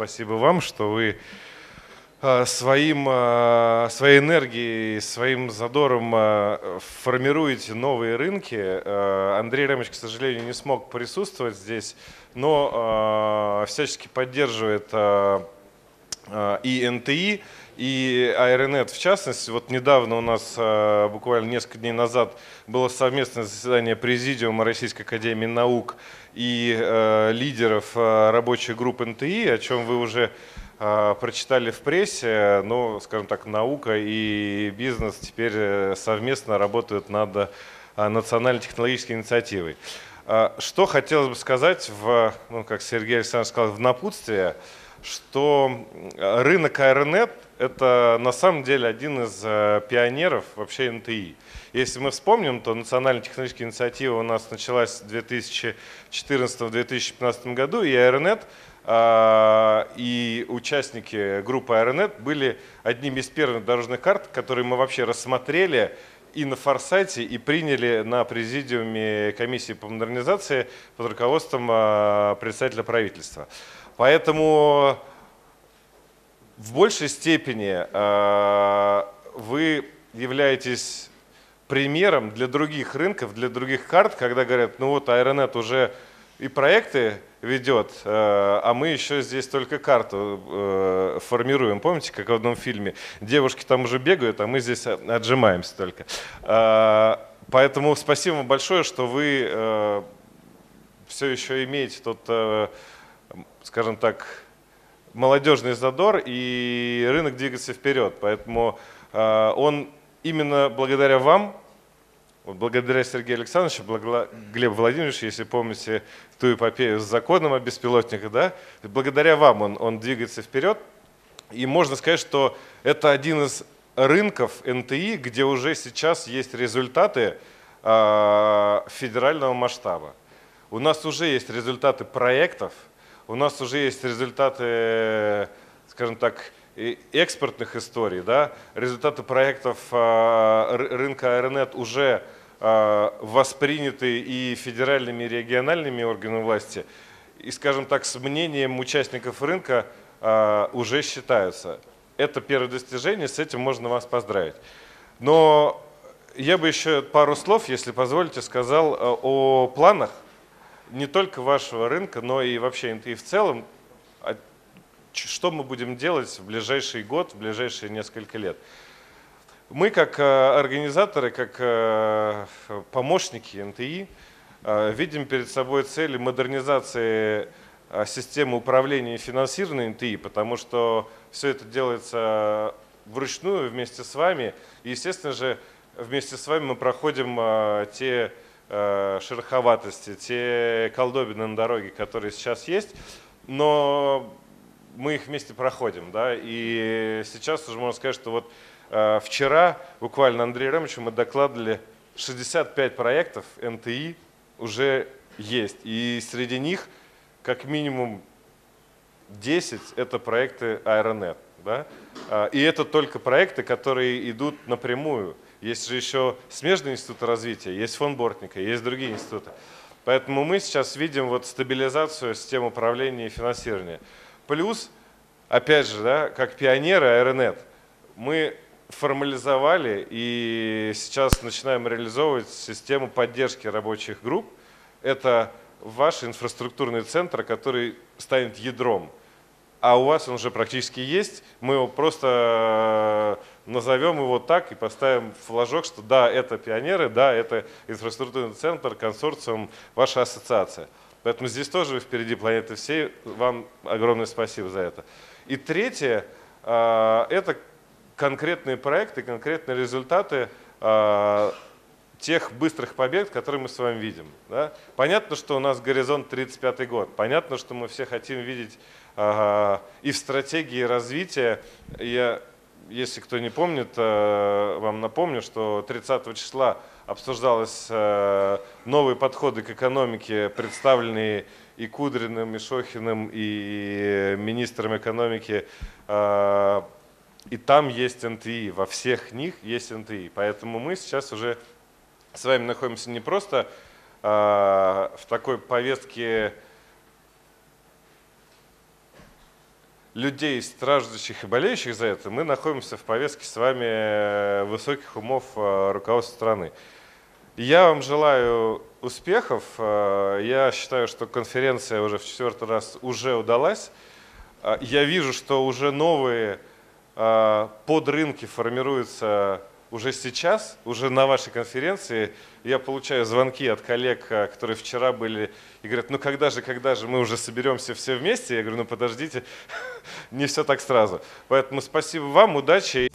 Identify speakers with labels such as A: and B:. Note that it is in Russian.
A: спасибо вам, что вы э, своим, э, своей энергией, своим задором э, формируете новые рынки. Андрей Ремович, к сожалению, не смог присутствовать здесь, но всячески поддерживает и НТИ, и Аэронет в частности. Вот недавно у нас, буквально несколько дней назад, было совместное заседание Президиума Российской Академии Наук и э, лидеров э, рабочих групп НТИ, о чем вы уже э, прочитали в прессе, но, скажем так, наука и бизнес теперь э, совместно работают над э, национальной технологической инициативой. Э, что хотелось бы сказать, в, ну, как Сергей Александрович сказал, в напутствие, что рынок Аэронет – это на самом деле один из э, пионеров вообще НТИ. Если мы вспомним, то национальная технологическая инициатива у нас началась в 2014-2015 году, и Аэронет а, и участники группы Аэронет были одними из первых дорожных карт, которые мы вообще рассмотрели и на форсайте, и приняли на президиуме комиссии по модернизации под руководством а, представителя правительства. Поэтому в большей степени а, вы являетесь примером для других рынков, для других карт, когда говорят, ну вот Аэронет уже и проекты ведет, э, а мы еще здесь только карту э, формируем. Помните, как в одном фильме? Девушки там уже бегают, а мы здесь отжимаемся только. Э, поэтому спасибо вам большое, что вы все еще имеете тот, скажем так, молодежный задор, и рынок двигается вперед. Поэтому он именно благодаря вам, вот благодаря Сергею Александровичу, благодаря Глебу Владимировичу, если помните ту эпопею с законом о беспилотниках, да, благодаря вам он, он двигается вперед. И можно сказать, что это один из рынков НТИ, где уже сейчас есть результаты э, федерального масштаба. У нас уже есть результаты проектов, у нас уже есть результаты, скажем так, экспортных историй, да, результаты проектов а, рынка Аэронет уже восприняты и федеральными, и региональными органами власти, и, скажем так, с мнением участников рынка а, уже считаются. Это первое достижение, с этим можно вас поздравить. Но я бы еще пару слов, если позволите, сказал о планах не только вашего рынка, но и вообще НТИ в целом, что мы будем делать в ближайший год, в ближайшие несколько лет. Мы как э, организаторы, как э, помощники НТИ э, видим перед собой цели модернизации системы управления и финансирования НТИ, потому что все это делается вручную вместе с вами. И, естественно же, вместе с вами мы проходим те шероховатости, те колдобины на дороге, которые сейчас есть. Но мы их вместе проходим, да, и сейчас уже можно сказать, что вот вчера буквально Андрею Ремовичу мы докладывали 65 проектов НТИ уже есть, и среди них как минимум 10 это проекты Аэронет, да, а, и это только проекты, которые идут напрямую. Есть же еще смежный институт развития, есть фонд Бортника, есть другие институты. Поэтому мы сейчас видим вот стабилизацию системы управления и финансирования. Плюс, опять же, да, как пионеры Аэронет, мы формализовали и сейчас начинаем реализовывать систему поддержки рабочих групп. Это ваш инфраструктурный центр, который станет ядром. А у вас он уже практически есть. Мы его просто э, назовем его так и поставим флажок, что да, это пионеры, да, это инфраструктурный центр, консорциум, ваша ассоциация. Поэтому здесь тоже вы впереди планеты всей. Вам огромное спасибо за это. И третье, а, это конкретные проекты, конкретные результаты а, тех быстрых побед, которые мы с вами видим. Да? Понятно, что у нас горизонт 35 год. Понятно, что мы все хотим видеть ага, и в стратегии развития. Я, если кто не помнит, а, вам напомню, что 30 числа обсуждалось э, новые подходы к экономике, представленные и Кудриным, и Шохиным, и министром экономики. Э, и там есть НТИ, во всех них есть НТИ. Поэтому мы сейчас уже с вами находимся не просто э, в такой повестке людей, страждущих и болеющих за это, мы находимся в повестке с вами э, высоких умов э, руководства страны. Я вам желаю успехов. Э, я считаю, что конференция уже в четвертый раз уже удалась. Я вижу, что уже новые подрынки формируются уже сейчас, уже на вашей конференции, я получаю звонки от коллег, э, которые вчера были, и говорят, ну когда же, когда же мы уже соберемся все вместе? Я говорю, ну подождите, не все так сразу. Поэтому спасибо вам, удачи.